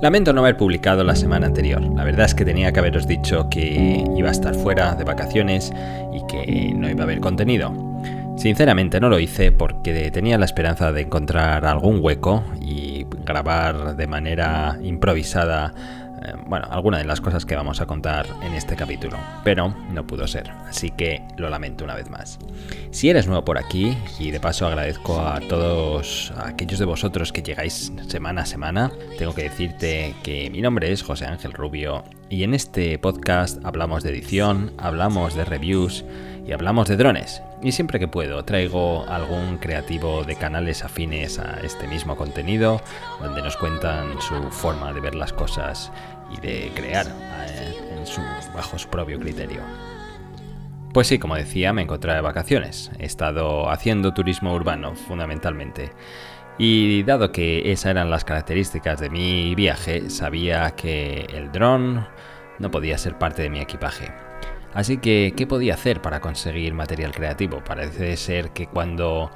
Lamento no haber publicado la semana anterior. La verdad es que tenía que haberos dicho que iba a estar fuera de vacaciones y que no iba a haber contenido. Sinceramente no lo hice porque tenía la esperanza de encontrar algún hueco y grabar de manera improvisada eh, bueno, alguna de las cosas que vamos a contar en este capítulo, pero no pudo ser, así que lo lamento una vez más. Si eres nuevo por aquí, y de paso agradezco a todos aquellos de vosotros que llegáis semana a semana, tengo que decirte que mi nombre es José Ángel Rubio y en este podcast hablamos de edición, hablamos de reviews y hablamos de drones. Y siempre que puedo traigo algún creativo de canales afines a este mismo contenido, donde nos cuentan su forma de ver las cosas y de crear eh, bajo su propio criterio. Pues sí, como decía, me encontré de vacaciones. He estado haciendo turismo urbano, fundamentalmente. Y dado que esas eran las características de mi viaje, sabía que el dron no podía ser parte de mi equipaje. Así que, ¿qué podía hacer para conseguir material creativo? Parece ser que cuando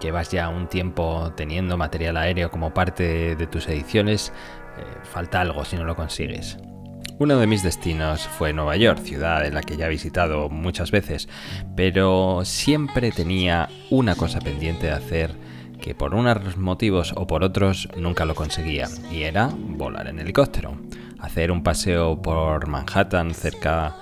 llevas ya un tiempo teniendo material aéreo como parte de tus ediciones, eh, falta algo si no lo consigues. Uno de mis destinos fue Nueva York, ciudad en la que ya he visitado muchas veces, pero siempre tenía una cosa pendiente de hacer que por unos motivos o por otros nunca lo conseguía, y era volar en helicóptero, hacer un paseo por Manhattan cerca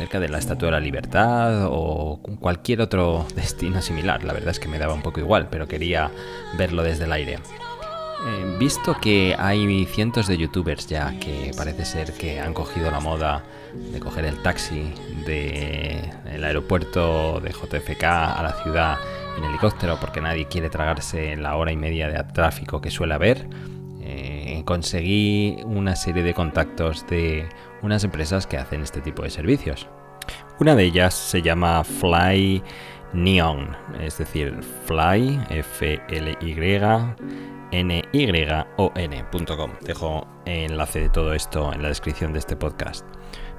cerca de la Estatua de la Libertad o cualquier otro destino similar. La verdad es que me daba un poco igual, pero quería verlo desde el aire. Eh, visto que hay cientos de youtubers ya que parece ser que han cogido la moda de coger el taxi del aeropuerto de JFK a la ciudad helicóptero porque nadie quiere tragarse la hora y media de tráfico que suele haber, eh, conseguí una serie de contactos de unas empresas que hacen este tipo de servicios. Una de ellas se llama Fly Neon, es decir, Fly, F-L-Y, N-Y-O-N.com. Dejo enlace de todo esto en la descripción de este podcast.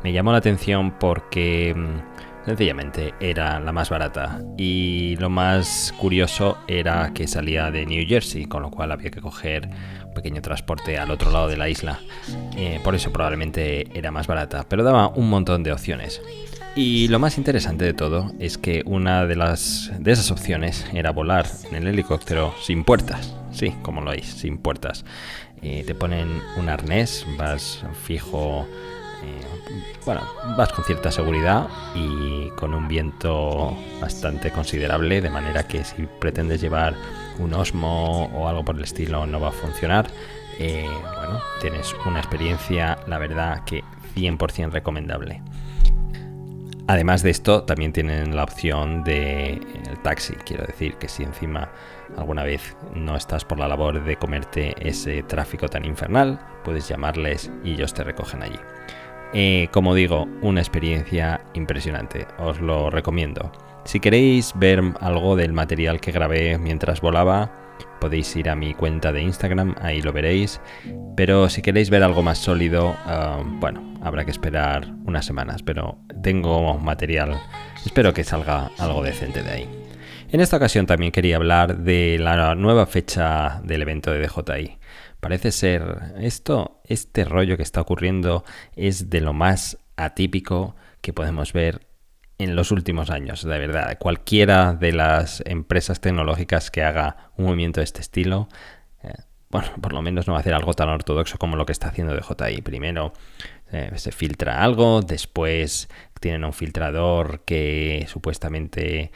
Me llamó la atención porque mm, sencillamente era la más barata y lo más curioso era que salía de New Jersey, con lo cual había que coger pequeño transporte al otro lado de la isla. Eh, por eso probablemente era más barata, pero daba un montón de opciones. Y lo más interesante de todo es que una de, las, de esas opciones era volar en el helicóptero sin puertas. Sí, como lo veis, sin puertas. Eh, te ponen un arnés, vas fijo, eh, bueno, vas con cierta seguridad y con un viento bastante considerable, de manera que si pretendes llevar un Osmo o algo por el estilo no va a funcionar. Eh, bueno, tienes una experiencia, la verdad que 100% recomendable. Además de esto, también tienen la opción de el taxi. Quiero decir que si encima alguna vez no estás por la labor de comerte ese tráfico tan infernal, puedes llamarles y ellos te recogen allí. Eh, como digo, una experiencia impresionante. Os lo recomiendo. Si queréis ver algo del material que grabé mientras volaba, podéis ir a mi cuenta de Instagram, ahí lo veréis. Pero si queréis ver algo más sólido, ah, bueno, habrá que esperar unas semanas, pero tengo material, espero que salga algo decente de ahí. En esta ocasión también quería hablar de la nueva fecha del evento de DJI. Parece ser esto, este rollo que está ocurriendo es de lo más atípico que podemos ver en los últimos años, de verdad. Cualquiera de las empresas tecnológicas que haga un movimiento de este estilo, eh, bueno, por lo menos no va a hacer algo tan ortodoxo como lo que está haciendo DJI. Primero eh, se filtra algo, después tienen un filtrador que supuestamente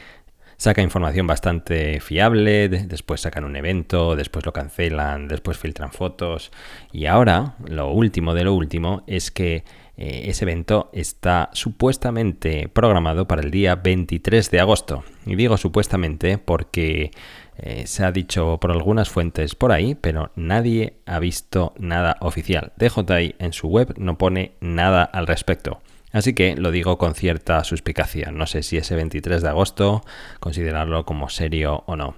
saca información bastante fiable, después sacan un evento, después lo cancelan, después filtran fotos y ahora lo último de lo último es que eh, ese evento está supuestamente programado para el día 23 de agosto. Y digo supuestamente porque eh, se ha dicho por algunas fuentes por ahí, pero nadie ha visto nada oficial. DJI en su web no pone nada al respecto. Así que lo digo con cierta suspicacia. No sé si ese 23 de agosto considerarlo como serio o no.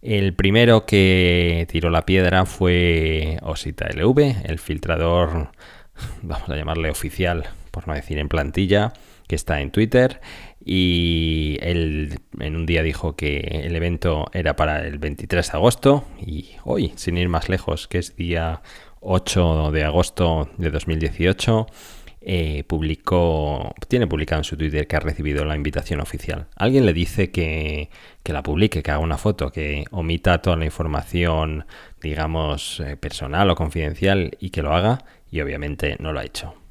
El primero que tiró la piedra fue Osita LV, el filtrador vamos a llamarle oficial, por no decir en plantilla, que está en Twitter y él en un día dijo que el evento era para el 23 de agosto y hoy, sin ir más lejos, que es día 8 de agosto de 2018, eh, publicó, tiene publicado en su Twitter que ha recibido la invitación oficial. Alguien le dice que, que la publique, que haga una foto, que omita toda la información, digamos, eh, personal o confidencial y que lo haga, y obviamente no lo ha hecho.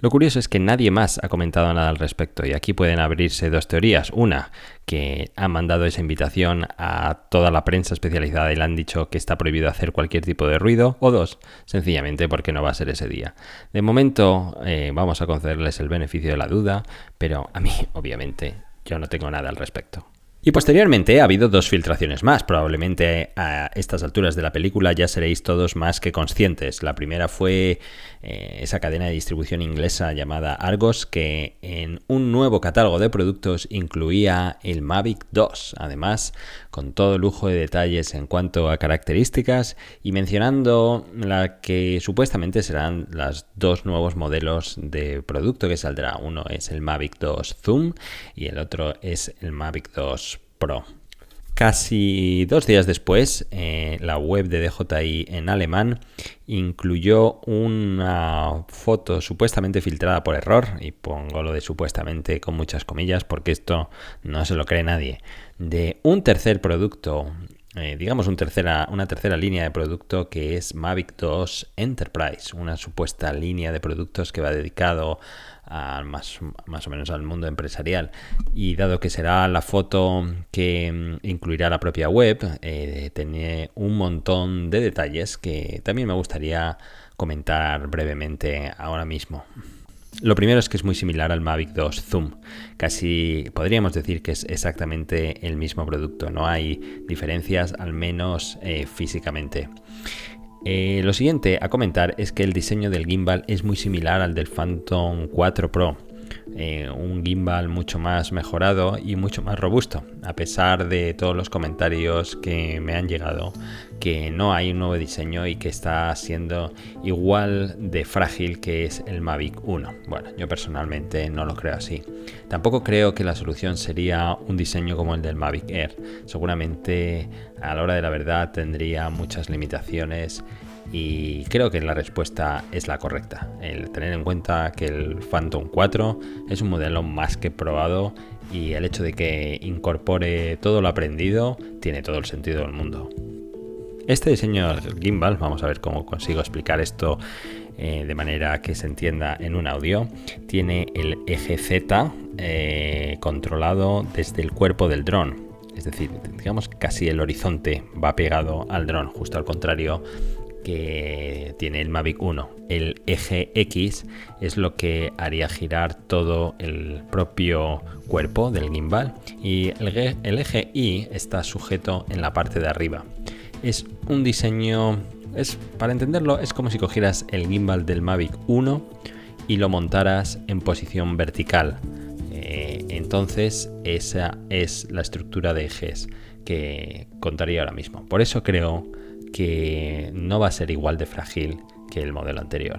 Lo curioso es que nadie más ha comentado nada al respecto y aquí pueden abrirse dos teorías. Una, que han mandado esa invitación a toda la prensa especializada y le han dicho que está prohibido hacer cualquier tipo de ruido. O dos, sencillamente porque no va a ser ese día. De momento eh, vamos a concederles el beneficio de la duda, pero a mí obviamente yo no tengo nada al respecto. Y posteriormente ha habido dos filtraciones más. Probablemente a estas alturas de la película ya seréis todos más que conscientes. La primera fue eh, esa cadena de distribución inglesa llamada Argos que en un nuevo catálogo de productos incluía el Mavic 2. Además, con todo lujo de detalles en cuanto a características y mencionando la que supuestamente serán los dos nuevos modelos de producto que saldrá. Uno es el Mavic 2 Zoom y el otro es el Mavic 2 Pro. Casi dos días después, eh, la web de DJI en alemán incluyó una foto supuestamente filtrada por error, y pongo lo de supuestamente con muchas comillas porque esto no se lo cree nadie, de un tercer producto, eh, digamos tercera, una tercera línea de producto que es Mavic 2 Enterprise, una supuesta línea de productos que va dedicado más, más o menos al mundo empresarial. Y dado que será la foto que mm, incluirá la propia web, eh, tiene un montón de detalles que también me gustaría comentar brevemente ahora mismo. Lo primero es que es muy similar al Mavic 2 Zoom. Casi podríamos decir que es exactamente el mismo producto. No hay diferencias, al menos eh, físicamente. Eh, lo siguiente a comentar es que el diseño del gimbal es muy similar al del Phantom 4 Pro. Eh, un gimbal mucho más mejorado y mucho más robusto, a pesar de todos los comentarios que me han llegado, que no hay un nuevo diseño y que está siendo igual de frágil que es el Mavic 1. Bueno, yo personalmente no lo creo así. Tampoco creo que la solución sería un diseño como el del Mavic Air. Seguramente a la hora de la verdad tendría muchas limitaciones y creo que la respuesta es la correcta. El tener en cuenta que el Phantom 4 es un modelo más que probado y el hecho de que incorpore todo lo aprendido tiene todo el sentido del mundo. Este diseño gimbal, vamos a ver cómo consigo explicar esto eh, de manera que se entienda en un audio, tiene el eje Z eh, controlado desde el cuerpo del dron. Es decir, digamos casi el horizonte va pegado al dron, justo al contrario que tiene el Mavic 1. El eje X es lo que haría girar todo el propio cuerpo del gimbal y el eje Y está sujeto en la parte de arriba. Es un diseño, es para entenderlo, es como si cogieras el gimbal del Mavic 1 y lo montaras en posición vertical. Eh, entonces esa es la estructura de ejes que contaría ahora mismo. Por eso creo que no va a ser igual de frágil que el modelo anterior.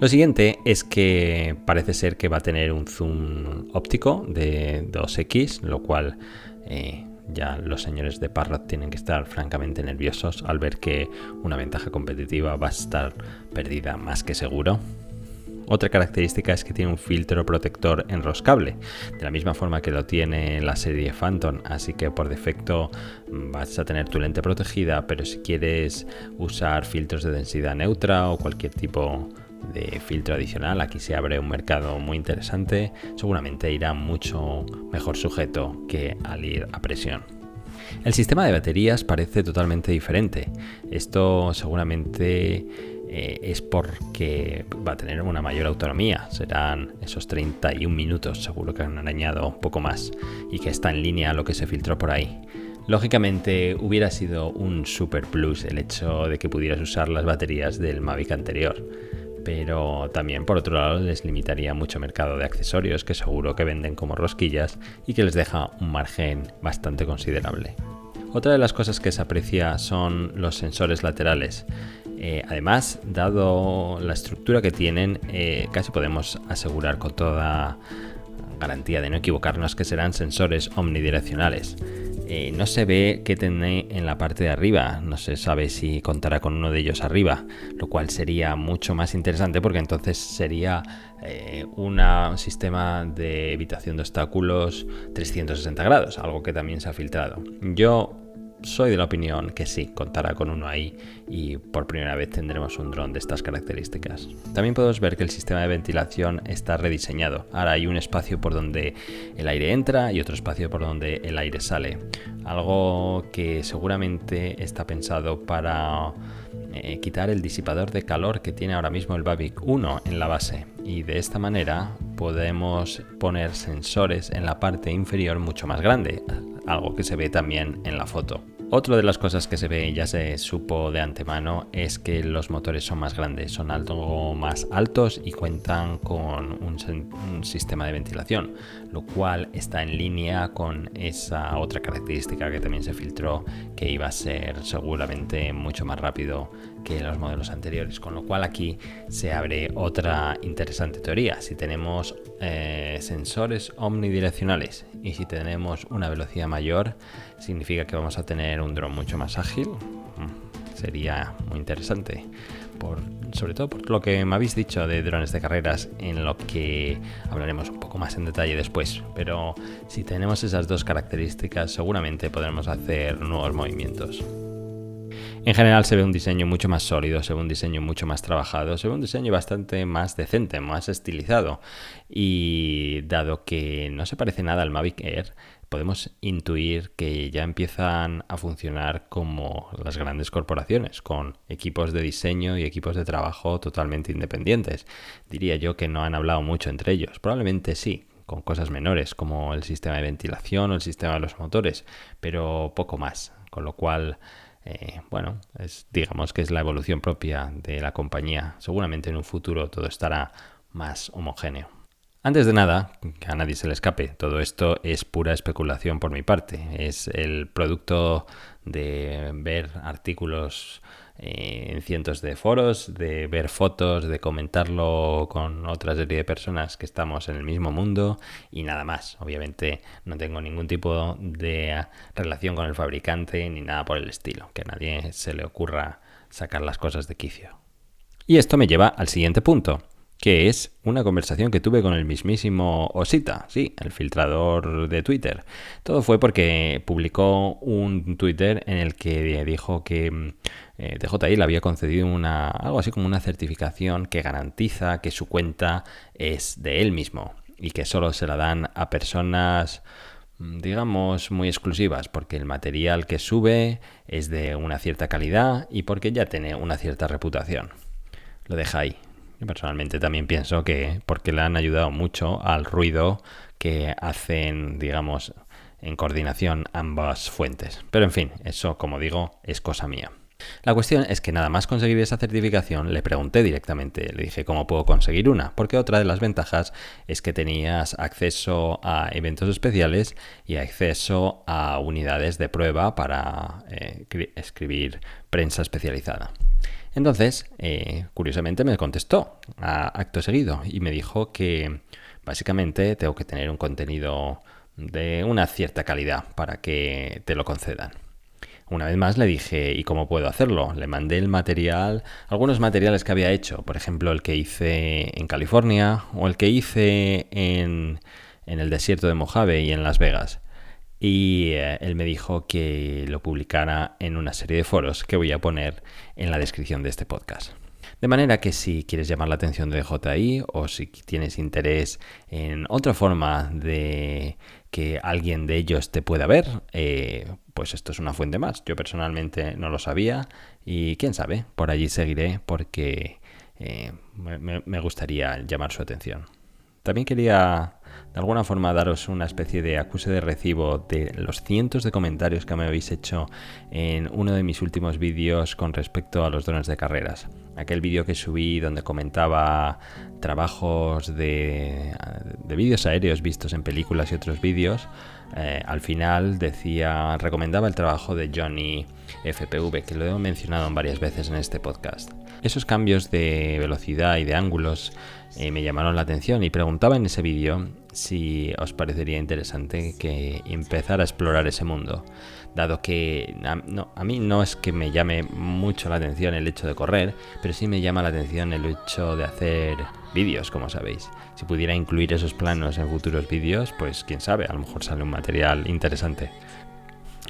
Lo siguiente es que parece ser que va a tener un zoom óptico de 2x, lo cual eh, ya los señores de Parrot tienen que estar francamente nerviosos al ver que una ventaja competitiva va a estar perdida más que seguro. Otra característica es que tiene un filtro protector enroscable, de la misma forma que lo tiene la serie Phantom, así que por defecto vas a tener tu lente protegida, pero si quieres usar filtros de densidad neutra o cualquier tipo de filtro adicional, aquí se abre un mercado muy interesante, seguramente irá mucho mejor sujeto que al ir a presión. El sistema de baterías parece totalmente diferente. Esto seguramente eh, es porque va a tener una mayor autonomía. Serán esos 31 minutos, seguro que han añadido un poco más y que está en línea a lo que se filtró por ahí. Lógicamente hubiera sido un super plus el hecho de que pudieras usar las baterías del Mavic anterior, pero también por otro lado les limitaría mucho mercado de accesorios que seguro que venden como rosquillas y que les deja un margen bastante considerable. Otra de las cosas que se aprecia son los sensores laterales. Eh, además, dado la estructura que tienen, eh, casi podemos asegurar con toda garantía de no equivocarnos que serán sensores omnidireccionales. Eh, no se ve qué tiene en la parte de arriba, no se sabe si contará con uno de ellos arriba, lo cual sería mucho más interesante porque entonces sería eh, un sistema de evitación de obstáculos 360 grados, algo que también se ha filtrado. Yo soy de la opinión que sí, contará con uno ahí y por primera vez tendremos un dron de estas características. También podemos ver que el sistema de ventilación está rediseñado. Ahora hay un espacio por donde el aire entra y otro espacio por donde el aire sale. Algo que seguramente está pensado para eh, quitar el disipador de calor que tiene ahora mismo el Babic 1 en la base y de esta manera podemos poner sensores en la parte inferior mucho más grande, algo que se ve también en la foto. Otra de las cosas que se ve ya se supo de antemano es que los motores son más grandes, son algo más altos y cuentan con un, sistema de ventilación, lo cual está en línea con esa otra característica que también se filtró que iba a ser seguramente mucho más rápido que los modelos anteriores, con lo cual aquí se abre otra interesante teoría. Si tenemos eh, sensores omnidireccionales y si tenemos una velocidad mayor, significa que vamos a tener un dron mucho más ágil. Mm, sería muy interesante. Sobre todo por lo que me habéis dicho de drones de carreras, en lo que hablaremos un poco más en detalle después. Pero si tenemos esas dos características, seguramente podremos hacer nuevos movimientos. En general se ve un diseño mucho más sólido, se ve un diseño mucho más trabajado, se ve un diseño bastante más decente, más estilizado. Y dado que no se parece nada al Mavic Air, podemos intuir que ya empiezan a funcionar como las grandes corporaciones, con equipos de diseño y equipos de trabajo totalmente independientes. Diría yo que no han hablado mucho entre ellos. Probablemente sí, con cosas menores como el sistema de ventilación o el sistema de los motores, pero poco más. Con lo cual eh, bueno, es, digamos que es la evolución propia de la compañía. Seguramente en un futuro todo estará más homogéneo. Antes de nada, que a nadie se le escape, todo esto es pura especulación por mi parte. Es el producto de ver artículos eh, en cientos de foros, de ver fotos, de comentarlo con otra serie de personas que estamos en el mismo mundo y nada más. Obviamente no tengo ningún tipo de relación con el fabricante ni nada por el estilo, que a nadie se le ocurra sacar las cosas de quicio. Y esto me lleva al siguiente punto que es una conversación que tuve con el mismísimo Osita, sí, el filtrador de Twitter. Todo fue porque publicó un Twitter en el que dijo que mm, eh, DJI le había concedido una, algo así como una certificación que garantiza que su cuenta es de él mismo y que solo se la dan a personas mm, digamos muy exclusivas porque el material que sube es de una cierta calidad y porque ya tiene una cierta reputación. Lo deja ahí. Personalmente también pienso que porque le han ayudado mucho al ruido que hacen, digamos, en coordinación ambas fuentes. Pero en fin, eso, como digo, es cosa mía. La cuestión es que nada más conseguir esa certificación le pregunté directamente, le dije cómo puedo conseguir una, porque otra de las ventajas es que tenías acceso a eventos especiales y acceso a unidades de prueba para eh, escribir prensa especializada. Entonces, eh, curiosamente me contestó a acto seguido y me dijo que básicamente tengo que tener un contenido de una cierta calidad para que te lo concedan. Una vez más le dije, ¿y cómo puedo hacerlo? Le mandé el material, algunos materiales que había hecho, por ejemplo el que hice en California o el que hice en, en el desierto de Mojave y en Las Vegas y eh, él me dijo que lo publicara en una serie de foros que voy a poner en la descripción de este podcast. De manera que si quieres llamar la atención de JI o si tienes interés en otra forma de que alguien de ellos te pueda ver, eh, pues esto es una fuente más. Yo personalmente no lo sabía y quién sabe, por allí seguiré porque eh, me gustaría llamar su atención. También quería de alguna forma daros una especie de acuse de recibo de los cientos de comentarios que me habéis hecho en uno de mis últimos vídeos con respecto a los drones de carreras. Aquel vídeo que subí donde comentaba trabajos de, de vídeos aéreos vistos en películas y otros vídeos eh, al final decía, recomendaba el trabajo de Johnny FPV, que lo he mencionado varias veces en este podcast. Esos cambios de velocidad y de ángulos eh, me llamaron la atención y preguntaba en ese vídeo si os parecería interesante que empezara a explorar ese mundo, dado que a, mí no es que me llame mucho la atención el hecho de correr, pero sí me llama la atención el hecho de hacer vídeos, como sabéis. Si pudiera incluir esos planos en futuros vídeos, pues quién sabe, a lo mejor sale un material interesante.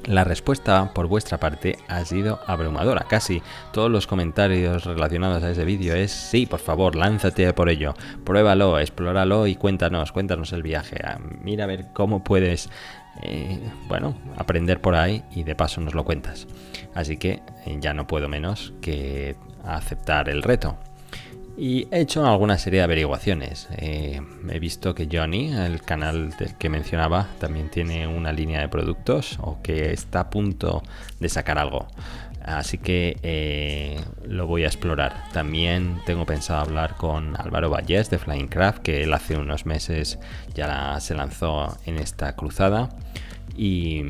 La respuesta por vuestra parte ha sido abrumadora. Casi todos los comentarios relacionados a ese vídeo es sí, por favor, lánzate por ello, pruébalo, explóralo y cuéntanos, cuéntanos el viaje. Ah, mira a ver cómo puedes, eh, bueno, aprender por ahí y de paso nos lo cuentas. Así que eh, ya no puedo menos que aceptar el reto. Y he hecho alguna serie de averiguaciones. Eh, he visto que Johnny, el canal del que mencionaba, también tiene una línea de productos o que está a punto de sacar algo. Así que eh, lo voy a explorar. También tengo pensado hablar con Álvaro Vallés de Flying Craft, que él hace unos meses ya se lanzó en esta cruzada. Y,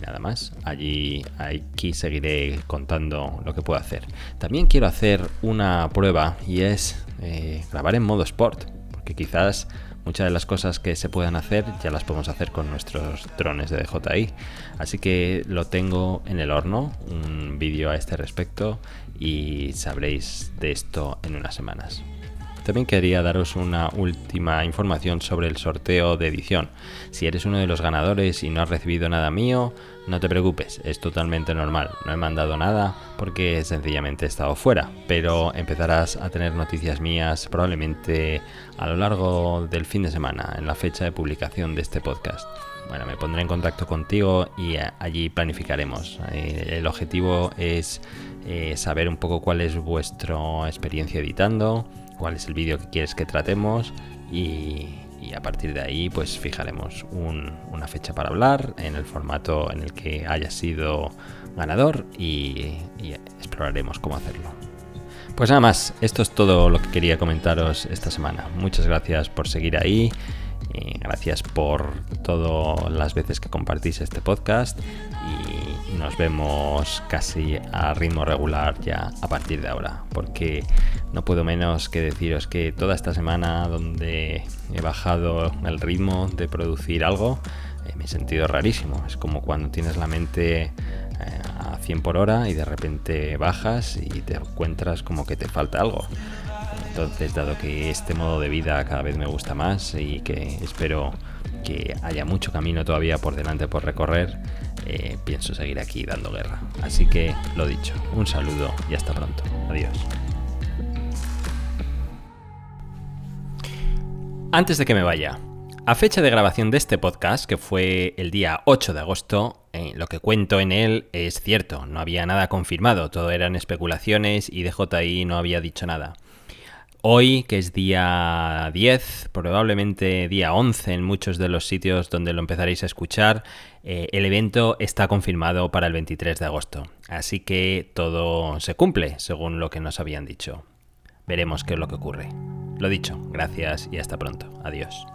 nada más. Allí aquí seguiré contando lo que puedo hacer. También quiero hacer una prueba y es eh, grabar en modo sport. Porque quizás muchas de las cosas que se puedan hacer ya las podemos hacer con nuestros drones de DJI. Así que lo tengo en el horno, un vídeo a este respecto y sabréis de esto en unas semanas. También quería daros una última información sobre el sorteo de edición. Si eres uno de los ganadores y no has recibido nada mío, no te preocupes, es totalmente normal. No he mandado nada porque sencillamente he estado fuera, pero empezarás a tener noticias mías probablemente a lo largo del fin de semana, en la fecha de publicación de este podcast. Bueno, me pondré en contacto contigo y eh, allí planificaremos. Eh, el objetivo es eh, saber un poco cuál es vuestra experiencia editando, cuál es el vídeo que quieres que tratemos y, a partir de ahí pues fijaremos una fecha para hablar en el formato en el que haya sido ganador y, exploraremos cómo hacerlo. Pues nada más, esto es todo lo que quería comentaros esta semana. Muchas gracias por seguir ahí. Gracias por todas las veces que compartís este podcast y nos vemos casi a ritmo regular ya a partir de ahora porque no puedo menos que deciros que toda esta semana donde he bajado el ritmo de producir algo, eh, me he sentido rarísimo. Es como cuando tienes la mente eh, a 100 por hora y de repente bajas y te encuentras como que te falta algo. Entonces, dado que este modo de vida cada vez me gusta más y que espero que haya mucho camino todavía por delante por recorrer, eh, pienso seguir aquí dando guerra. Así que lo dicho, un saludo y hasta pronto. Adiós. Antes de que me vaya, a fecha de grabación de este podcast, que fue el día 8 de agosto, eh, lo que cuento en él es cierto, no había nada confirmado, todo eran especulaciones y DJI no había dicho nada. Hoy, que es día 10, probablemente día 11 en muchos de los sitios donde lo empezaréis a escuchar, eh, el evento está confirmado para el 23 de agosto. Así que todo se cumple según lo que nos habían dicho. Veremos qué es lo que ocurre. Lo dicho, gracias y hasta pronto. Adiós.